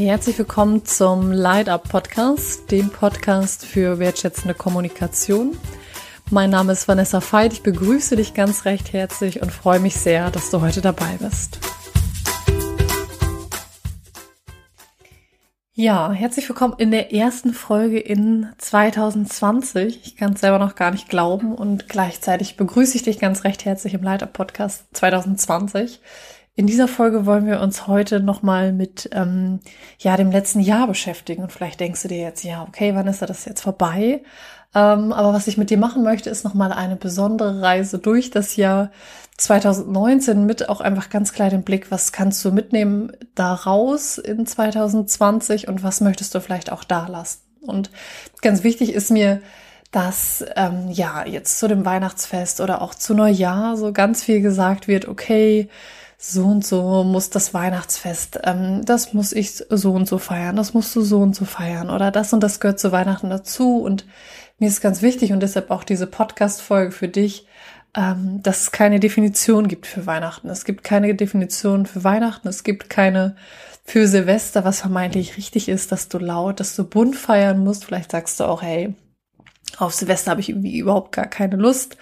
Herzlich willkommen zum Light Up Podcast, dem Podcast für wertschätzende Kommunikation. Mein Name ist Vanessa Veit. Ich begrüße dich ganz recht herzlich und freue mich sehr, dass du heute dabei bist. Ja, herzlich willkommen in der ersten Folge in 2020. Ich kann es selber noch gar nicht glauben und gleichzeitig begrüße ich dich ganz recht herzlich im Light Up Podcast 2020. In dieser Folge wollen wir uns heute nochmal mit ähm, ja, dem letzten Jahr beschäftigen. Und vielleicht denkst du dir jetzt, ja, okay, wann ist das jetzt vorbei? Ähm, aber was ich mit dir machen möchte, ist nochmal eine besondere Reise durch das Jahr 2019 mit auch einfach ganz klar den Blick, was kannst du mitnehmen daraus in 2020 und was möchtest du vielleicht auch da lassen. Und ganz wichtig ist mir, dass ähm, ja jetzt zu dem Weihnachtsfest oder auch zu Neujahr so ganz viel gesagt wird, okay, so und so muss das Weihnachtsfest, ähm, das muss ich so und so feiern, das musst du so und so feiern oder das und das gehört zu Weihnachten dazu. Und mir ist ganz wichtig und deshalb auch diese Podcast-Folge für dich, ähm, dass es keine Definition gibt für Weihnachten. Es gibt keine Definition für Weihnachten, es gibt keine für Silvester, was vermeintlich richtig ist, dass du laut, dass du bunt feiern musst. Vielleicht sagst du auch, hey, auf Silvester habe ich irgendwie überhaupt gar keine Lust.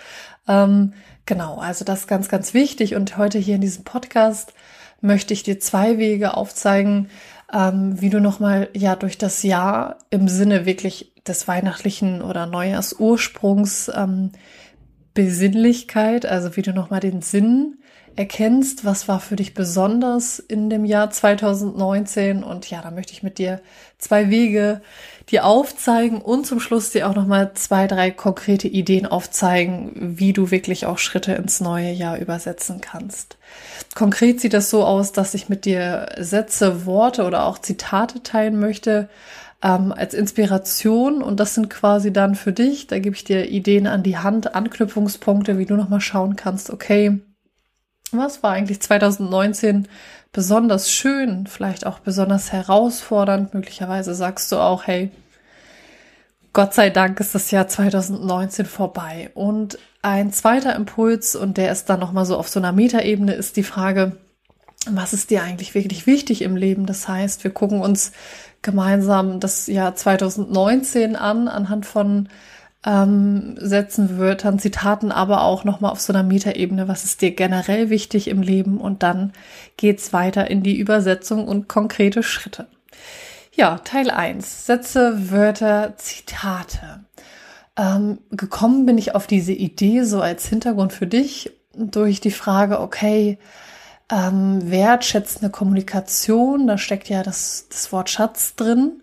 Ähm, Genau, also das ist ganz, ganz wichtig. Und heute hier in diesem Podcast möchte ich dir zwei Wege aufzeigen, ähm, wie du nochmal ja durch das Jahr im Sinne wirklich des weihnachtlichen oder Neujahrsursprungs ähm, Besinnlichkeit, also wie du nochmal den Sinn erkennst, was war für dich besonders in dem Jahr 2019 und ja, da möchte ich mit dir zwei Wege dir aufzeigen und zum Schluss dir auch nochmal zwei, drei konkrete Ideen aufzeigen, wie du wirklich auch Schritte ins neue Jahr übersetzen kannst. Konkret sieht das so aus, dass ich mit dir Sätze, Worte oder auch Zitate teilen möchte, ähm, als Inspiration und das sind quasi dann für dich, da gebe ich dir Ideen an die Hand, Anknüpfungspunkte, wie du nochmal schauen kannst, okay, was war eigentlich 2019 besonders schön, vielleicht auch besonders herausfordernd? Möglicherweise sagst du auch, hey, Gott sei Dank ist das Jahr 2019 vorbei. Und ein zweiter Impuls, und der ist dann nochmal so auf so einer Metaebene, ist die Frage, was ist dir eigentlich wirklich wichtig im Leben? Das heißt, wir gucken uns gemeinsam das Jahr 2019 an, anhand von ähm, Sätzen, Wörtern, Zitaten, aber auch nochmal auf so einer Metaebene, was ist dir generell wichtig im Leben und dann geht's weiter in die Übersetzung und konkrete Schritte. Ja, Teil 1. Sätze, Wörter, Zitate. Ähm, gekommen bin ich auf diese Idee so als Hintergrund für dich durch die Frage, okay, ähm, wertschätzende Kommunikation, da steckt ja das, das Wort Schatz drin.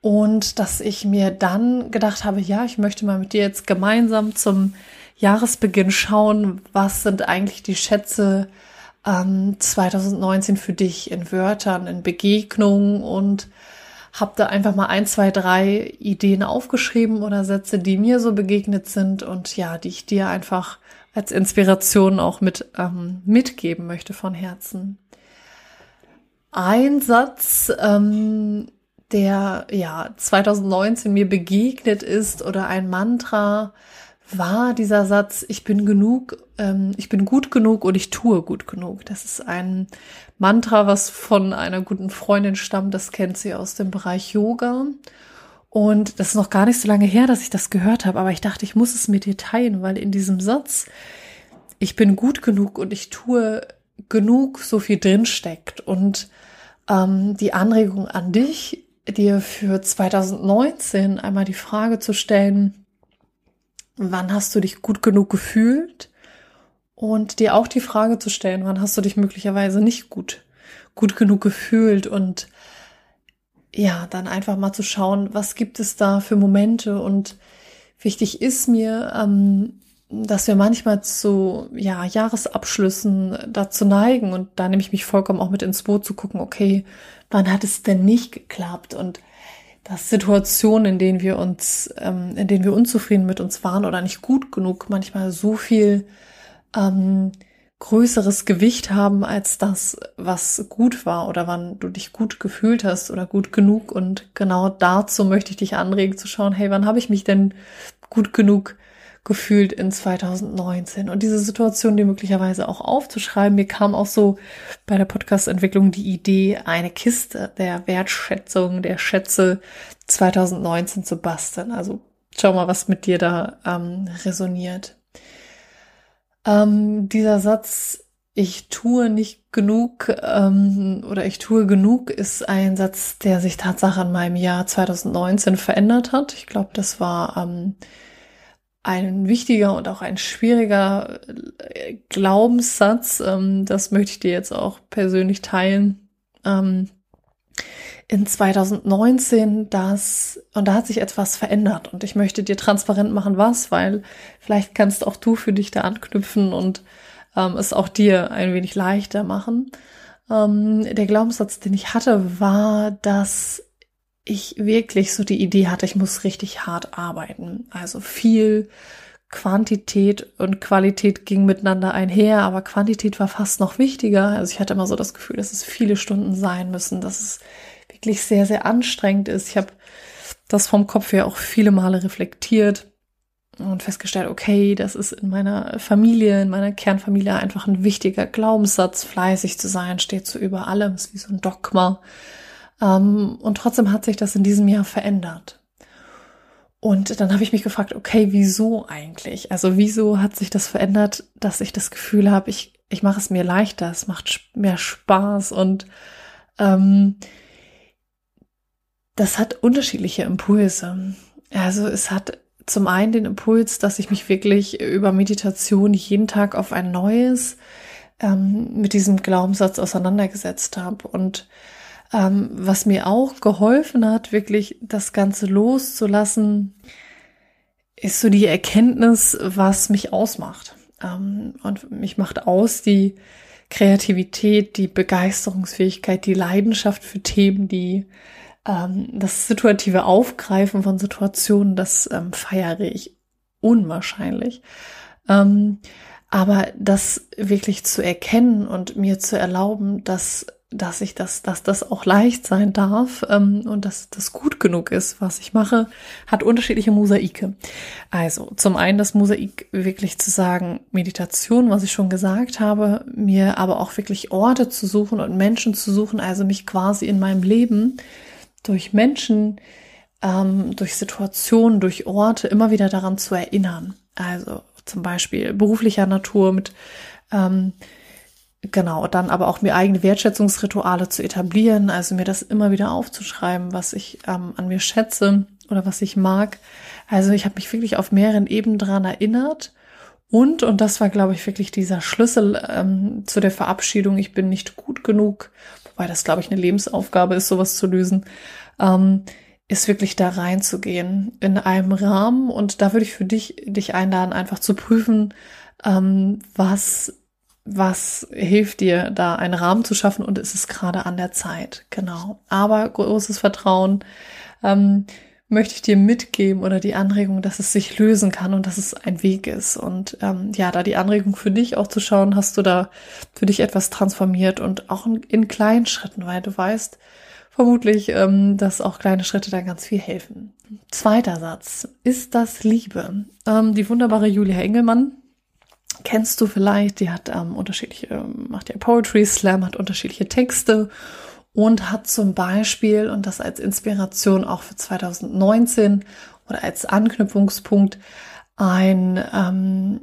Und dass ich mir dann gedacht habe, ja, ich möchte mal mit dir jetzt gemeinsam zum Jahresbeginn schauen, was sind eigentlich die Schätze ähm, 2019 für dich in Wörtern, in Begegnungen und habe da einfach mal ein, zwei, drei Ideen aufgeschrieben oder Sätze, die mir so begegnet sind und ja, die ich dir einfach als Inspiration auch mit ähm, mitgeben möchte von Herzen. Ein Satz, ähm, der ja 2019 mir begegnet ist oder ein Mantra war dieser Satz, ich bin genug, ähm, ich bin gut genug und ich tue gut genug. Das ist ein Mantra, was von einer guten Freundin stammt, das kennt sie aus dem Bereich Yoga. Und das ist noch gar nicht so lange her, dass ich das gehört habe, aber ich dachte, ich muss es mit dir teilen, weil in diesem Satz, ich bin gut genug und ich tue genug, so viel drin steckt. Und ähm, die Anregung an dich, dir für 2019 einmal die Frage zu stellen, wann hast du dich gut genug gefühlt? Und dir auch die Frage zu stellen, wann hast du dich möglicherweise nicht gut, gut genug gefühlt? Und ja, dann einfach mal zu schauen, was gibt es da für Momente? Und wichtig ist mir, ähm, dass wir manchmal zu ja, Jahresabschlüssen dazu neigen und da nehme ich mich vollkommen auch mit ins Boot zu gucken, okay, wann hat es denn nicht geklappt? Und dass Situationen, in denen wir uns, ähm, in denen wir unzufrieden mit uns waren oder nicht gut genug, manchmal so viel ähm, größeres Gewicht haben als das, was gut war oder wann du dich gut gefühlt hast oder gut genug. Und genau dazu möchte ich dich anregen zu schauen, hey, wann habe ich mich denn gut genug gefühlt in 2019. Und diese Situation, die möglicherweise auch aufzuschreiben, mir kam auch so bei der Podcast-Entwicklung die Idee, eine Kiste der Wertschätzung, der Schätze 2019 zu basteln. Also schau mal, was mit dir da ähm, resoniert. Ähm, dieser Satz, ich tue nicht genug ähm, oder ich tue genug, ist ein Satz, der sich Tatsache in meinem Jahr 2019 verändert hat. Ich glaube, das war ähm, ein wichtiger und auch ein schwieriger äh, Glaubenssatz. Ähm, das möchte ich dir jetzt auch persönlich teilen. Ähm, in 2019 das, und da hat sich etwas verändert und ich möchte dir transparent machen, was, weil vielleicht kannst auch du für dich da anknüpfen und ähm, es auch dir ein wenig leichter machen. Ähm, der Glaubenssatz, den ich hatte, war, dass ich wirklich so die Idee hatte, ich muss richtig hart arbeiten. Also viel Quantität und Qualität ging miteinander einher, aber Quantität war fast noch wichtiger. Also ich hatte immer so das Gefühl, dass es viele Stunden sein müssen, dass es wirklich sehr, sehr anstrengend ist. Ich habe das vom Kopf her auch viele Male reflektiert und festgestellt, okay, das ist in meiner Familie, in meiner Kernfamilie einfach ein wichtiger Glaubenssatz, fleißig zu sein, steht so über allem, ist wie so ein Dogma. Ähm, und trotzdem hat sich das in diesem Jahr verändert. Und dann habe ich mich gefragt, okay, wieso eigentlich? Also wieso hat sich das verändert, dass ich das Gefühl habe, ich, ich mache es mir leichter, es macht mehr Spaß und ähm, das hat unterschiedliche Impulse. Also es hat zum einen den Impuls, dass ich mich wirklich über Meditation jeden Tag auf ein neues ähm, mit diesem Glaubenssatz auseinandergesetzt habe und ähm, was mir auch geholfen hat, wirklich das Ganze loszulassen, ist so die Erkenntnis, was mich ausmacht. Ähm, und mich macht aus die Kreativität, die Begeisterungsfähigkeit, die Leidenschaft für Themen, die ähm, das situative Aufgreifen von Situationen, das ähm, feiere ich unwahrscheinlich. Ähm, aber das wirklich zu erkennen und mir zu erlauben, dass dass ich das, dass das auch leicht sein darf ähm, und dass das gut genug ist, was ich mache, hat unterschiedliche Mosaike. Also zum einen das Mosaik wirklich zu sagen, Meditation, was ich schon gesagt habe, mir aber auch wirklich Orte zu suchen und Menschen zu suchen, also mich quasi in meinem Leben durch Menschen, ähm, durch Situationen, durch Orte immer wieder daran zu erinnern. Also zum Beispiel beruflicher Natur mit ähm, Genau, dann aber auch mir eigene Wertschätzungsrituale zu etablieren, also mir das immer wieder aufzuschreiben, was ich ähm, an mir schätze oder was ich mag. Also ich habe mich wirklich auf mehreren Ebenen dran erinnert. Und, und das war, glaube ich, wirklich dieser Schlüssel ähm, zu der Verabschiedung, ich bin nicht gut genug, wobei das, glaube ich, eine Lebensaufgabe ist, sowas zu lösen, ähm, ist wirklich da reinzugehen in einem Rahmen. Und da würde ich für dich, dich einladen, einfach zu prüfen, ähm, was was hilft dir, da einen Rahmen zu schaffen und ist es gerade an der Zeit. Genau. Aber großes Vertrauen ähm, möchte ich dir mitgeben oder die Anregung, dass es sich lösen kann und dass es ein Weg ist. Und ähm, ja, da die Anregung für dich auch zu schauen, hast du da für dich etwas transformiert und auch in, in kleinen Schritten, weil du weißt vermutlich, ähm, dass auch kleine Schritte da ganz viel helfen. Zweiter Satz. Ist das Liebe? Ähm, die wunderbare Julia Engelmann kennst du vielleicht, die hat ähm, unterschiedliche, macht ja Poetry Slam, hat unterschiedliche Texte und hat zum Beispiel, und das als Inspiration auch für 2019 oder als Anknüpfungspunkt, ein ähm,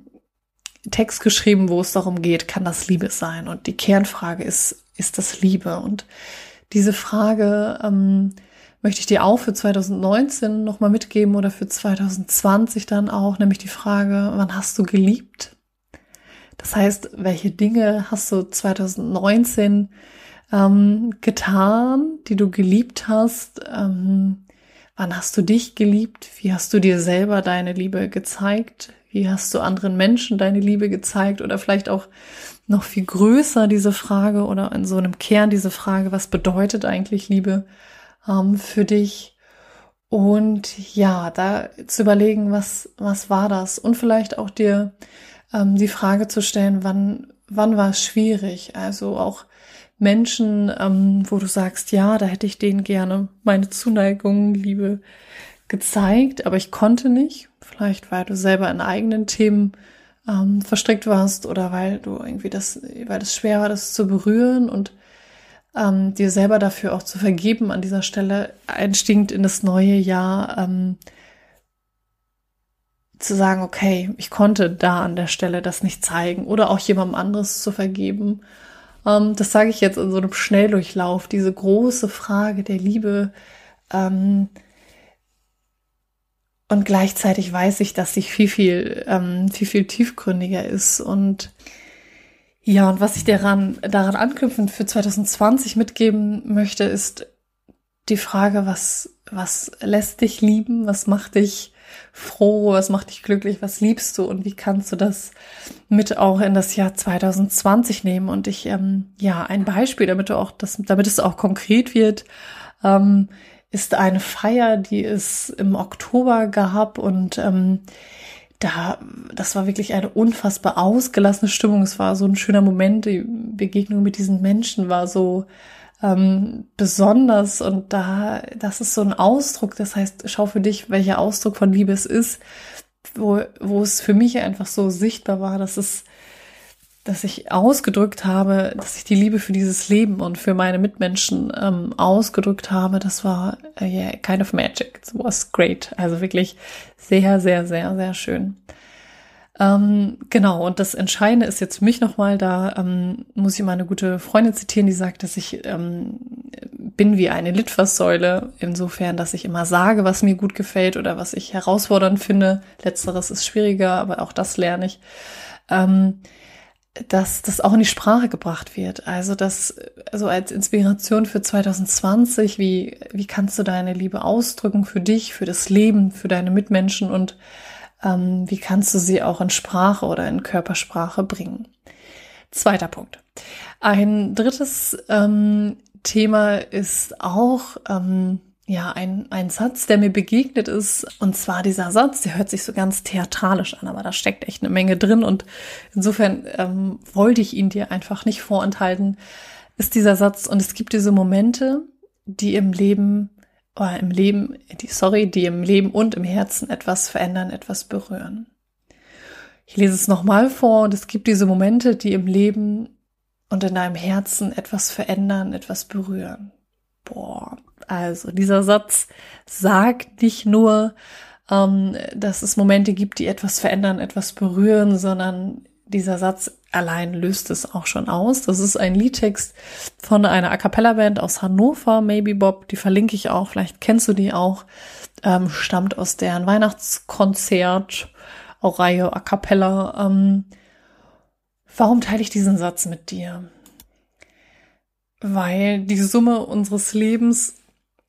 Text geschrieben, wo es darum geht, kann das Liebe sein? Und die Kernfrage ist, ist das Liebe? Und diese Frage ähm, möchte ich dir auch für 2019 nochmal mitgeben oder für 2020 dann auch, nämlich die Frage, wann hast du geliebt? Das heißt, welche Dinge hast du 2019 ähm, getan, die du geliebt hast? Ähm, wann hast du dich geliebt? Wie hast du dir selber deine Liebe gezeigt? Wie hast du anderen Menschen deine Liebe gezeigt? Oder vielleicht auch noch viel größer diese Frage oder in so einem Kern diese Frage, was bedeutet eigentlich Liebe ähm, für dich? Und ja, da zu überlegen, was, was war das? Und vielleicht auch dir ähm, die Frage zu stellen, wann, wann war es schwierig? Also auch Menschen, ähm, wo du sagst, ja, da hätte ich denen gerne meine Zuneigung, Liebe gezeigt, aber ich konnte nicht. Vielleicht, weil du selber in eigenen Themen ähm, verstrickt warst oder weil du irgendwie das, weil es schwer war, das zu berühren und ähm, dir selber dafür auch zu vergeben an dieser Stelle, einstiegend in das neue Jahr ähm, zu sagen, okay, ich konnte da an der Stelle das nicht zeigen oder auch jemandem anderes zu vergeben. Ähm, das sage ich jetzt in so einem Schnelldurchlauf, diese große Frage der Liebe. Ähm, und gleichzeitig weiß ich, dass sie viel, viel, ähm, viel, viel tiefgründiger ist. Und ja, und was ich daran, daran anknüpfend für 2020 mitgeben möchte, ist die Frage, was, was lässt dich lieben? Was macht dich froh? Was macht dich glücklich? Was liebst du? Und wie kannst du das mit auch in das Jahr 2020 nehmen? Und ich, ähm, ja, ein Beispiel, damit du auch das, damit es auch konkret wird, ähm, ist eine Feier, die es im Oktober gab und ähm, da, das war wirklich eine unfassbar ausgelassene Stimmung. Es war so ein schöner Moment. Die Begegnung mit diesen Menschen war so ähm, besonders und da, das ist so ein Ausdruck. Das heißt, schau für dich, welcher Ausdruck von Liebe es ist, wo, wo es für mich einfach so sichtbar war, dass es, dass ich ausgedrückt habe, dass ich die Liebe für dieses Leben und für meine Mitmenschen ähm, ausgedrückt habe. Das war uh, yeah, kind of magic. It was great. Also wirklich sehr, sehr, sehr, sehr schön. Ähm, genau, und das Entscheidende ist jetzt für mich nochmal, da ähm, muss ich mal eine gute Freundin zitieren, die sagt, dass ich ähm, bin wie eine Litfaßsäule, insofern, dass ich immer sage, was mir gut gefällt oder was ich herausfordernd finde. Letzteres ist schwieriger, aber auch das lerne ich. Ähm, dass das auch in die Sprache gebracht wird. Also das, also als Inspiration für 2020, wie, wie kannst du deine Liebe ausdrücken für dich, für das Leben, für deine Mitmenschen und ähm, wie kannst du sie auch in Sprache oder in Körpersprache bringen. Zweiter Punkt. Ein drittes ähm, Thema ist auch ähm, ja ein, ein Satz, der mir begegnet ist. Und zwar dieser Satz, der hört sich so ganz theatralisch an, aber da steckt echt eine Menge drin. Und insofern ähm, wollte ich ihn dir einfach nicht vorenthalten, ist dieser Satz. Und es gibt diese Momente, die im Leben oder im Leben, die, sorry, die im Leben und im Herzen etwas verändern, etwas berühren. Ich lese es nochmal vor und es gibt diese Momente, die im Leben und in deinem Herzen etwas verändern, etwas berühren. Boah, also dieser Satz sagt nicht nur, ähm, dass es Momente gibt, die etwas verändern, etwas berühren, sondern dieser Satz allein löst es auch schon aus. Das ist ein Liedtext von einer A cappella Band aus Hannover, Maybe Bob. Die verlinke ich auch. Vielleicht kennst du die auch. Ähm, stammt aus deren Weihnachtskonzert, auch Reihe A cappella. Ähm, warum teile ich diesen Satz mit dir? Weil die Summe unseres Lebens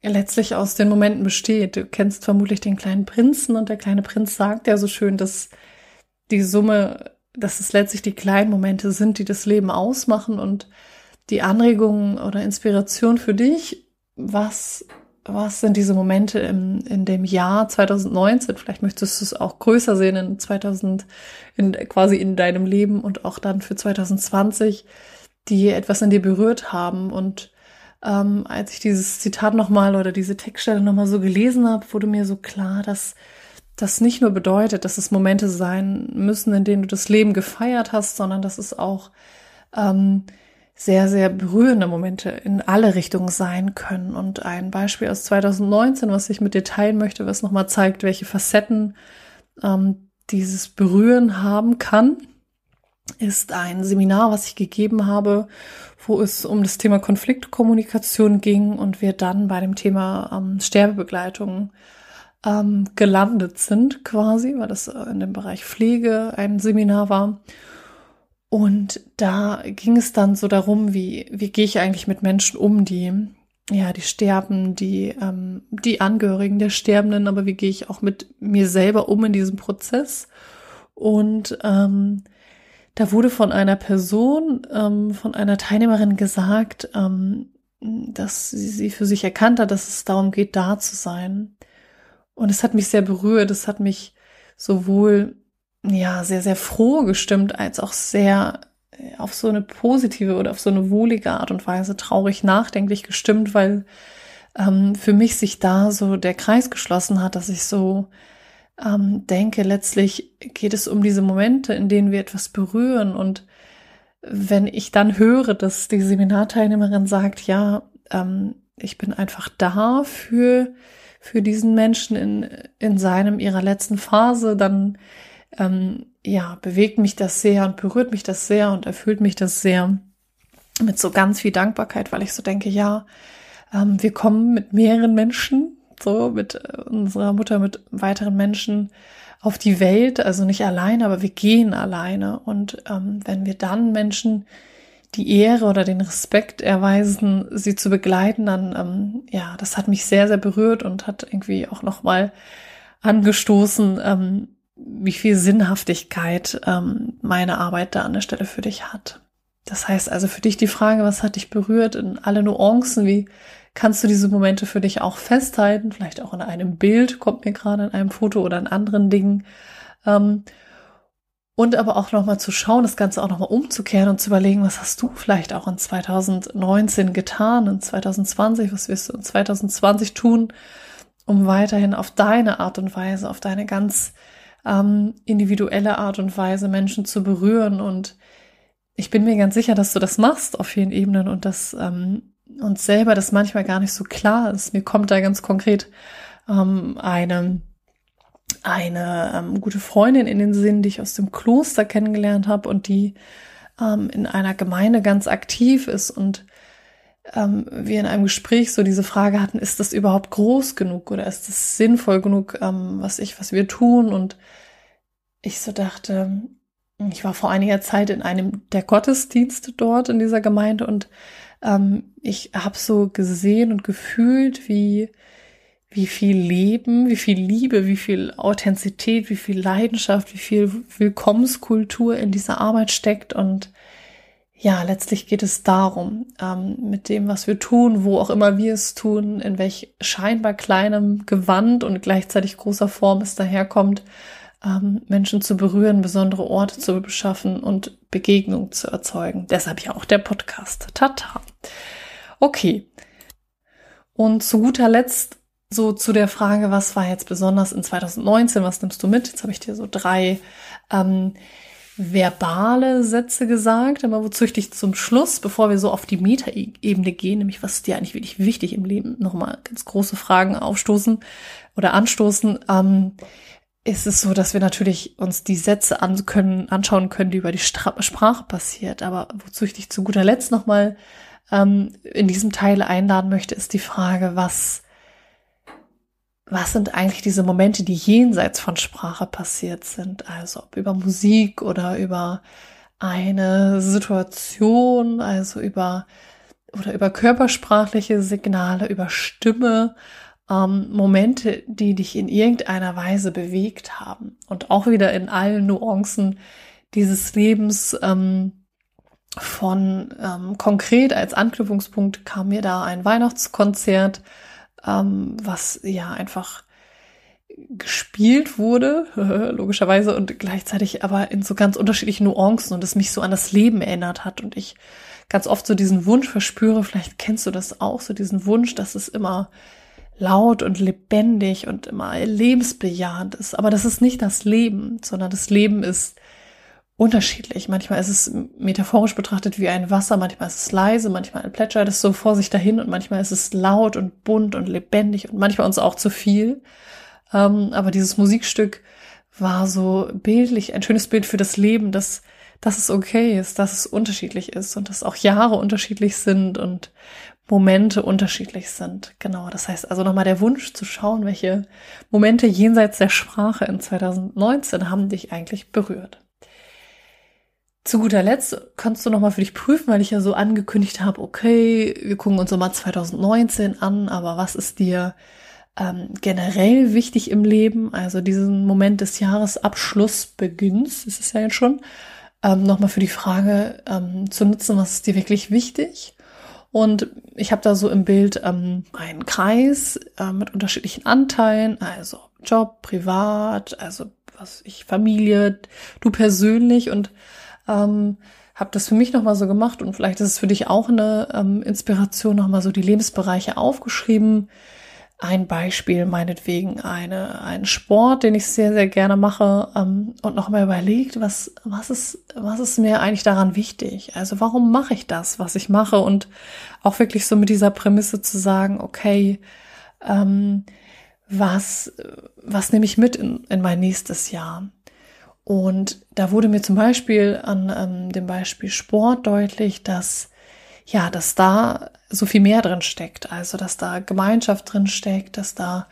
letztlich aus den Momenten besteht. Du kennst vermutlich den kleinen Prinzen und der kleine Prinz sagt ja so schön, dass die Summe dass es letztlich die kleinen Momente sind, die das Leben ausmachen und die Anregungen oder Inspiration für dich. Was, was sind diese Momente im, in dem Jahr 2019? Vielleicht möchtest du es auch größer sehen in 2000, in, quasi in deinem Leben und auch dann für 2020, die etwas in dir berührt haben. Und ähm, als ich dieses Zitat nochmal oder diese Textstelle nochmal so gelesen habe, wurde mir so klar, dass das nicht nur bedeutet, dass es Momente sein müssen, in denen du das Leben gefeiert hast, sondern dass es auch ähm, sehr, sehr berührende Momente in alle Richtungen sein können. Und ein Beispiel aus 2019, was ich mit dir teilen möchte, was nochmal zeigt, welche Facetten ähm, dieses Berühren haben kann, ist ein Seminar, was ich gegeben habe, wo es um das Thema Konfliktkommunikation ging und wir dann bei dem Thema ähm, Sterbebegleitung ähm, gelandet sind, quasi, weil das äh, in dem Bereich Pflege ein Seminar war. Und da ging es dann so darum, wie, wie gehe ich eigentlich mit Menschen um, die, ja, die sterben, die, ähm, die Angehörigen der Sterbenden, aber wie gehe ich auch mit mir selber um in diesem Prozess? Und ähm, da wurde von einer Person, ähm, von einer Teilnehmerin gesagt, ähm, dass sie, sie für sich erkannt hat, dass es darum geht, da zu sein. Und es hat mich sehr berührt. Es hat mich sowohl, ja, sehr, sehr froh gestimmt, als auch sehr äh, auf so eine positive oder auf so eine wohlige Art und Weise traurig nachdenklich gestimmt, weil ähm, für mich sich da so der Kreis geschlossen hat, dass ich so ähm, denke, letztlich geht es um diese Momente, in denen wir etwas berühren. Und wenn ich dann höre, dass die Seminarteilnehmerin sagt, ja, ähm, ich bin einfach da für, für diesen Menschen in, in seinem, ihrer letzten Phase, dann, ähm, ja, bewegt mich das sehr und berührt mich das sehr und erfüllt mich das sehr mit so ganz viel Dankbarkeit, weil ich so denke, ja, ähm, wir kommen mit mehreren Menschen, so mit äh, unserer Mutter, mit weiteren Menschen auf die Welt, also nicht alleine, aber wir gehen alleine. Und ähm, wenn wir dann Menschen die Ehre oder den Respekt erweisen, sie zu begleiten, dann ähm, ja, das hat mich sehr, sehr berührt und hat irgendwie auch nochmal angestoßen, ähm, wie viel Sinnhaftigkeit ähm, meine Arbeit da an der Stelle für dich hat. Das heißt also für dich die Frage, was hat dich berührt in alle Nuancen? Wie kannst du diese Momente für dich auch festhalten? Vielleicht auch in einem Bild, kommt mir gerade in einem Foto oder in anderen Dingen. Ähm, und aber auch nochmal zu schauen, das Ganze auch nochmal umzukehren und zu überlegen, was hast du vielleicht auch in 2019 getan, in 2020, was wirst du in 2020 tun, um weiterhin auf deine Art und Weise, auf deine ganz ähm, individuelle Art und Weise Menschen zu berühren und ich bin mir ganz sicher, dass du das machst auf vielen Ebenen und dass ähm, uns selber das manchmal gar nicht so klar ist. Mir kommt da ganz konkret ähm, eine, eine ähm, gute Freundin in den Sinn, die ich aus dem Kloster kennengelernt habe und die ähm, in einer Gemeinde ganz aktiv ist und ähm, wir in einem Gespräch so diese Frage hatten, ist das überhaupt groß genug oder ist das sinnvoll genug, ähm, was ich, was wir tun? Und ich so dachte, ich war vor einiger Zeit in einem der Gottesdienste dort in dieser Gemeinde und ähm, ich habe so gesehen und gefühlt, wie wie viel Leben, wie viel Liebe, wie viel Authentizität, wie viel Leidenschaft, wie viel Willkommenskultur in dieser Arbeit steckt und ja, letztlich geht es darum, ähm, mit dem, was wir tun, wo auch immer wir es tun, in welch scheinbar kleinem Gewand und gleichzeitig großer Form es daherkommt, ähm, Menschen zu berühren, besondere Orte zu beschaffen und Begegnung zu erzeugen. Deshalb ja auch der Podcast. Tata. Okay. Und zu guter Letzt so zu der Frage, was war jetzt besonders in 2019, was nimmst du mit? Jetzt habe ich dir so drei ähm, verbale Sätze gesagt, aber wozu ich dich zum Schluss, bevor wir so auf die Metaebene gehen, nämlich was ist dir eigentlich wirklich wichtig im Leben, nochmal ganz große Fragen aufstoßen oder anstoßen, ähm, ist es so, dass wir natürlich uns die Sätze an können, anschauen können, die über die Stra Sprache passiert. Aber wozu ich dich zu guter Letzt nochmal ähm, in diesem Teil einladen möchte, ist die Frage, was, was sind eigentlich diese Momente, die jenseits von Sprache passiert sind? Also ob über Musik oder über eine Situation, also über oder über körpersprachliche Signale, über Stimme, ähm, Momente, die dich in irgendeiner Weise bewegt haben. Und auch wieder in allen Nuancen dieses Lebens ähm, von ähm, konkret als Anknüpfungspunkt kam mir da ein Weihnachtskonzert, ähm, was ja einfach gespielt wurde, logischerweise, und gleichzeitig aber in so ganz unterschiedlichen Nuancen und es mich so an das Leben erinnert hat und ich ganz oft so diesen Wunsch verspüre, vielleicht kennst du das auch, so diesen Wunsch, dass es immer laut und lebendig und immer lebensbejahend ist. Aber das ist nicht das Leben, sondern das Leben ist unterschiedlich. Manchmal ist es metaphorisch betrachtet wie ein Wasser, manchmal ist es leise, manchmal plätschert es so vor sich dahin und manchmal ist es laut und bunt und lebendig und manchmal uns auch zu viel. Ähm, aber dieses Musikstück war so bildlich, ein schönes Bild für das Leben, dass, dass es okay ist, dass es unterschiedlich ist und dass auch Jahre unterschiedlich sind und Momente unterschiedlich sind. Genau, das heißt also nochmal der Wunsch zu schauen, welche Momente jenseits der Sprache in 2019 haben dich eigentlich berührt. Zu guter Letzt kannst du nochmal für dich prüfen, weil ich ja so angekündigt habe, okay, wir gucken uns nochmal 2019 an, aber was ist dir ähm, generell wichtig im Leben? Also diesen Moment des Jahresabschlussbeginns, ist es ja jetzt schon, ähm, nochmal für die Frage ähm, zu nutzen, was ist dir wirklich wichtig? Und ich habe da so im Bild ähm, einen Kreis äh, mit unterschiedlichen Anteilen, also Job, privat, also was ich, Familie, du persönlich und ähm, habe das für mich nochmal so gemacht und vielleicht ist es für dich auch eine ähm, Inspiration, nochmal so die Lebensbereiche aufgeschrieben. Ein Beispiel, meinetwegen eine, einen Sport, den ich sehr, sehr gerne mache ähm, und nochmal überlegt, was, was, ist, was ist mir eigentlich daran wichtig? Also warum mache ich das, was ich mache? Und auch wirklich so mit dieser Prämisse zu sagen, okay, ähm, was, was nehme ich mit in, in mein nächstes Jahr? Und da wurde mir zum Beispiel an ähm, dem Beispiel Sport deutlich, dass ja, dass da so viel mehr drin steckt. Also, dass da Gemeinschaft drin steckt, dass da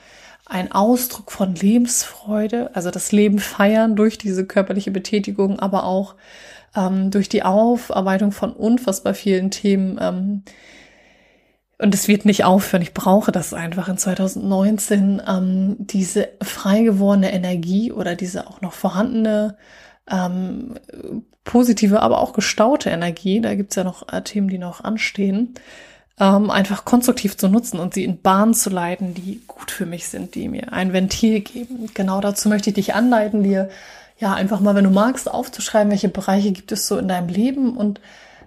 ein Ausdruck von Lebensfreude, also das Leben feiern durch diese körperliche Betätigung, aber auch ähm, durch die Aufarbeitung von unfassbar vielen Themen ähm, und es wird nicht aufhören. Ich brauche das einfach in 2019, ähm, diese frei gewordene Energie oder diese auch noch vorhandene ähm, positive, aber auch gestaute Energie, da gibt's ja noch äh, Themen, die noch anstehen, ähm, einfach konstruktiv zu nutzen und sie in Bahnen zu leiten, die gut für mich sind, die mir ein Ventil geben. Genau dazu möchte ich dich anleiten, dir ja einfach mal, wenn du magst, aufzuschreiben, welche Bereiche gibt es so in deinem Leben und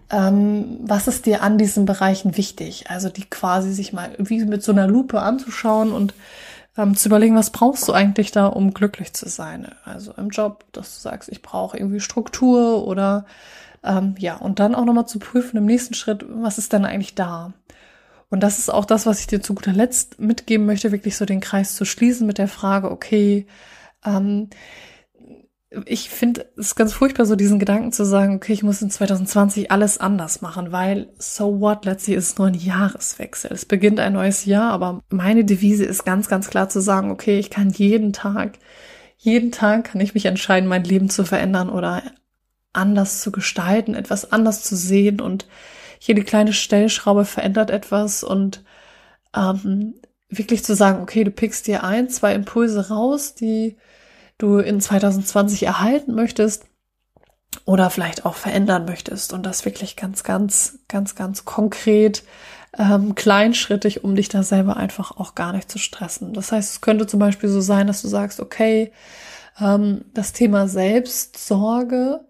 ähm, was ist dir an diesen Bereichen wichtig? Also die quasi sich mal wie mit so einer Lupe anzuschauen und ähm, zu überlegen, was brauchst du eigentlich da, um glücklich zu sein? Also im Job, dass du sagst, ich brauche irgendwie Struktur oder ähm, ja, und dann auch nochmal zu prüfen im nächsten Schritt, was ist denn eigentlich da? Und das ist auch das, was ich dir zu guter Letzt mitgeben möchte, wirklich so den Kreis zu schließen mit der Frage, okay, ähm, ich finde es ganz furchtbar, so diesen Gedanken zu sagen, okay, ich muss in 2020 alles anders machen, weil so what, letztlich ist nur ein Jahreswechsel. Es beginnt ein neues Jahr, aber meine Devise ist ganz, ganz klar zu sagen, okay, ich kann jeden Tag, jeden Tag kann ich mich entscheiden, mein Leben zu verändern oder anders zu gestalten, etwas anders zu sehen und jede kleine Stellschraube verändert etwas und ähm, wirklich zu sagen, okay, du pickst dir ein, zwei Impulse raus, die du in 2020 erhalten möchtest oder vielleicht auch verändern möchtest und das wirklich ganz, ganz, ganz, ganz konkret, ähm, kleinschrittig, um dich da selber einfach auch gar nicht zu stressen. Das heißt, es könnte zum Beispiel so sein, dass du sagst, okay, ähm, das Thema Selbstsorge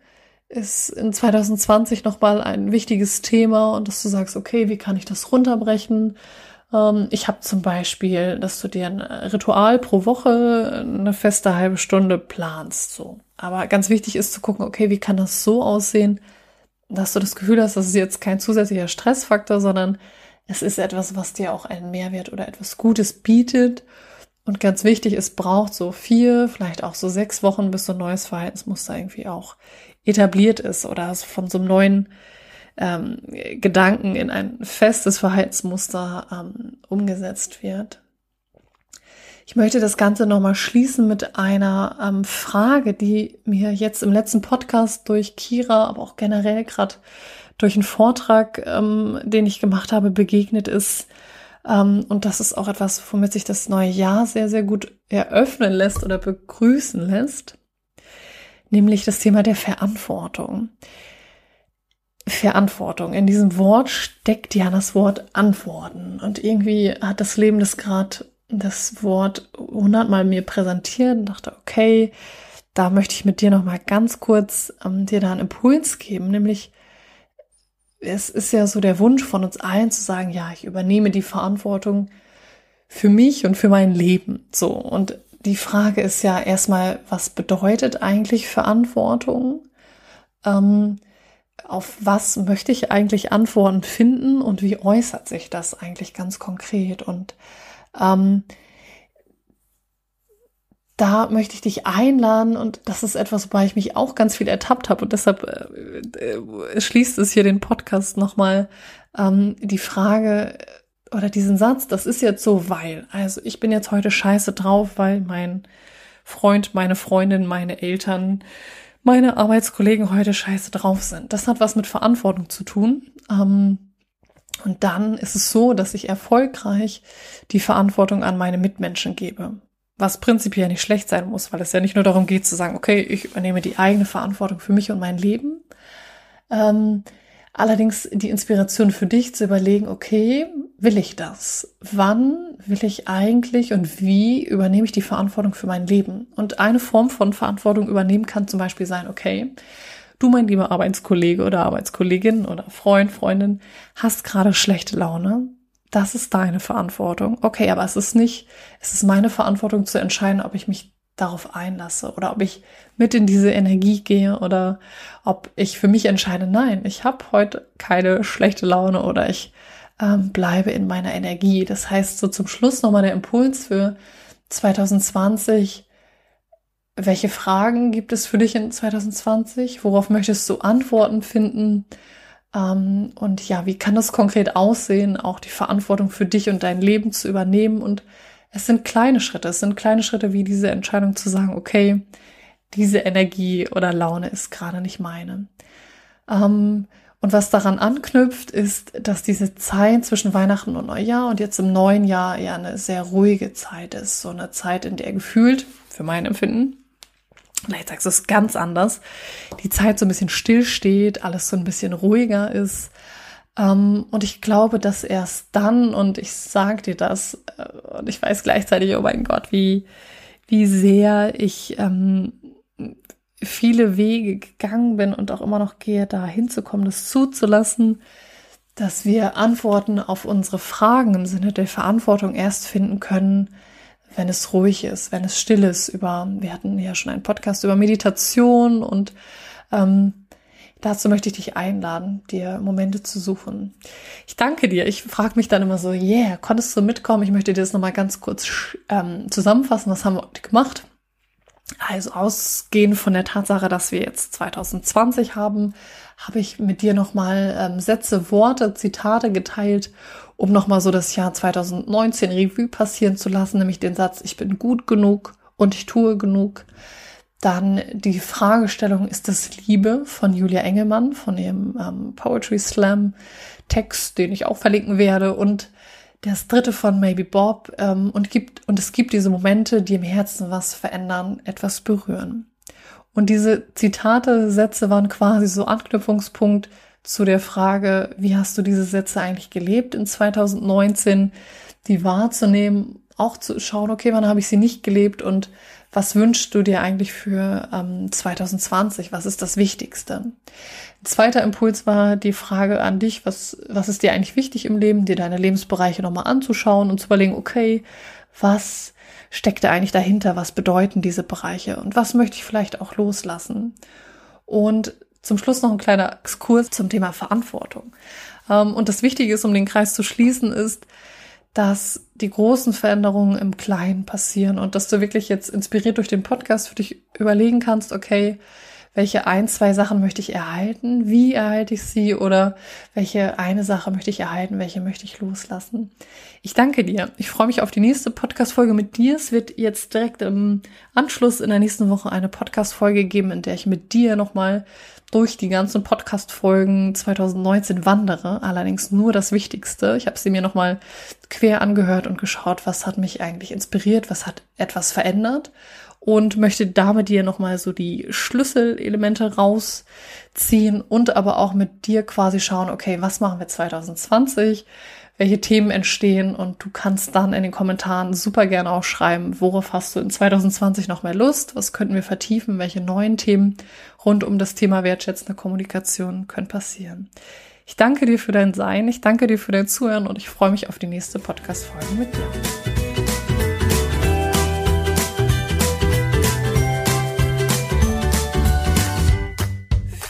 ist in 2020 nochmal ein wichtiges Thema und dass du sagst, okay, wie kann ich das runterbrechen? Ähm, ich habe zum Beispiel, dass du dir ein Ritual pro Woche eine feste halbe Stunde planst. So. Aber ganz wichtig ist zu gucken, okay, wie kann das so aussehen, dass du das Gefühl hast, das ist jetzt kein zusätzlicher Stressfaktor, sondern es ist etwas, was dir auch einen Mehrwert oder etwas Gutes bietet. Und ganz wichtig, es braucht so vier, vielleicht auch so sechs Wochen, bis so ein neues Verhaltensmuster irgendwie auch etabliert ist oder von so einem neuen ähm, Gedanken in ein festes Verhaltensmuster ähm, umgesetzt wird. Ich möchte das Ganze nochmal schließen mit einer ähm, Frage, die mir jetzt im letzten Podcast durch Kira, aber auch generell gerade durch einen Vortrag, ähm, den ich gemacht habe, begegnet ist. Ähm, und das ist auch etwas, womit sich das neue Jahr sehr, sehr gut eröffnen lässt oder begrüßen lässt. Nämlich das Thema der Verantwortung. Verantwortung. In diesem Wort steckt ja das Wort Antworten. Und irgendwie hat das Leben das gerade das Wort hundertmal mir präsentiert und dachte, okay, da möchte ich mit dir noch mal ganz kurz ähm, dir da einen Impuls geben, nämlich es ist ja so der Wunsch von uns allen zu sagen, ja, ich übernehme die Verantwortung für mich und für mein Leben. So. Und die Frage ist ja erstmal, was bedeutet eigentlich Verantwortung? Ähm, auf was möchte ich eigentlich Antworten finden und wie äußert sich das eigentlich ganz konkret? Und ähm, da möchte ich dich einladen und das ist etwas, wobei ich mich auch ganz viel ertappt habe und deshalb äh, äh, schließt es hier den Podcast nochmal ähm, die Frage oder diesen Satz, das ist jetzt so, weil, also ich bin jetzt heute scheiße drauf, weil mein Freund, meine Freundin, meine Eltern, meine Arbeitskollegen heute scheiße drauf sind. Das hat was mit Verantwortung zu tun. Ähm, und dann ist es so, dass ich erfolgreich die Verantwortung an meine Mitmenschen gebe. Was prinzipiell nicht schlecht sein muss, weil es ja nicht nur darum geht zu sagen, okay, ich übernehme die eigene Verantwortung für mich und mein Leben. Ähm, allerdings die Inspiration für dich zu überlegen, okay, will ich das? Wann will ich eigentlich und wie übernehme ich die Verantwortung für mein Leben? Und eine Form von Verantwortung übernehmen kann zum Beispiel sein, okay, du, mein lieber Arbeitskollege oder Arbeitskollegin oder Freund, Freundin, hast gerade schlechte Laune. Das ist deine Verantwortung. Okay, aber es ist nicht, es ist meine Verantwortung zu entscheiden, ob ich mich darauf einlasse oder ob ich mit in diese Energie gehe oder ob ich für mich entscheide, nein, ich habe heute keine schlechte Laune oder ich ähm, bleibe in meiner Energie. Das heißt, so zum Schluss nochmal der Impuls für 2020. Welche Fragen gibt es für dich in 2020? Worauf möchtest du Antworten finden? Ähm, und ja, wie kann das konkret aussehen, auch die Verantwortung für dich und dein Leben zu übernehmen? Und es sind kleine Schritte. Es sind kleine Schritte wie diese Entscheidung zu sagen, okay, diese Energie oder Laune ist gerade nicht meine. Ähm, und was daran anknüpft, ist, dass diese Zeit zwischen Weihnachten und Neujahr und jetzt im neuen Jahr eher eine sehr ruhige Zeit ist. So eine Zeit, in der gefühlt, für mein Empfinden, vielleicht sagst du es ganz anders, die Zeit so ein bisschen stillsteht, alles so ein bisschen ruhiger ist. Ähm, und ich glaube, dass erst dann, und ich sag dir das, äh, und ich weiß gleichzeitig, oh mein Gott, wie, wie sehr ich ähm, viele Wege gegangen bin und auch immer noch gehe, da hinzukommen, das zuzulassen, dass wir Antworten auf unsere Fragen im Sinne der Verantwortung erst finden können, wenn es ruhig ist, wenn es still ist. Über, wir hatten ja schon einen Podcast über Meditation und ähm, dazu möchte ich dich einladen, dir Momente zu suchen. Ich danke dir. Ich frage mich dann immer so, yeah, konntest du mitkommen? Ich möchte dir das nochmal ganz kurz ähm, zusammenfassen. Was haben wir gemacht? Also ausgehend von der Tatsache, dass wir jetzt 2020 haben, habe ich mit dir nochmal ähm, Sätze, Worte, Zitate geteilt, um nochmal so das Jahr 2019 Revue passieren zu lassen, nämlich den Satz, ich bin gut genug und ich tue genug. Dann die Fragestellung, ist das Liebe von Julia Engelmann, von ihrem ähm, Poetry Slam Text, den ich auch verlinken werde und das dritte von Maybe Bob ähm, und gibt und es gibt diese Momente, die im Herzen was verändern, etwas berühren. Und diese Zitate, Sätze waren quasi so Anknüpfungspunkt zu der Frage, wie hast du diese Sätze eigentlich gelebt in 2019, die wahrzunehmen, auch zu schauen, okay, wann habe ich sie nicht gelebt und was wünschst du dir eigentlich für ähm, 2020? Was ist das Wichtigste? Ein zweiter Impuls war die Frage an dich, was, was ist dir eigentlich wichtig im Leben, dir deine Lebensbereiche nochmal anzuschauen und zu überlegen, okay, was steckt da eigentlich dahinter? Was bedeuten diese Bereiche? Und was möchte ich vielleicht auch loslassen? Und zum Schluss noch ein kleiner Exkurs zum Thema Verantwortung. Ähm, und das Wichtige ist, um den Kreis zu schließen, ist, dass die großen Veränderungen im Kleinen passieren und dass du wirklich jetzt inspiriert durch den Podcast für dich überlegen kannst, okay, welche ein, zwei Sachen möchte ich erhalten, wie erhalte ich sie oder welche eine Sache möchte ich erhalten, welche möchte ich loslassen. Ich danke dir. Ich freue mich auf die nächste Podcast-Folge mit dir. Es wird jetzt direkt im Anschluss in der nächsten Woche eine Podcast-Folge geben, in der ich mit dir nochmal durch die ganzen Podcast-Folgen 2019 wandere, allerdings nur das Wichtigste. Ich habe sie mir nochmal quer angehört und geschaut, was hat mich eigentlich inspiriert, was hat etwas verändert und möchte damit dir nochmal so die Schlüsselelemente rausziehen und aber auch mit dir quasi schauen, okay, was machen wir 2020? Welche Themen entstehen und du kannst dann in den Kommentaren super gerne auch schreiben, worauf hast du in 2020 noch mehr Lust, was könnten wir vertiefen, welche neuen Themen rund um das Thema wertschätzende Kommunikation können passieren. Ich danke dir für dein Sein, ich danke dir für dein Zuhören und ich freue mich auf die nächste Podcast-Folge mit dir.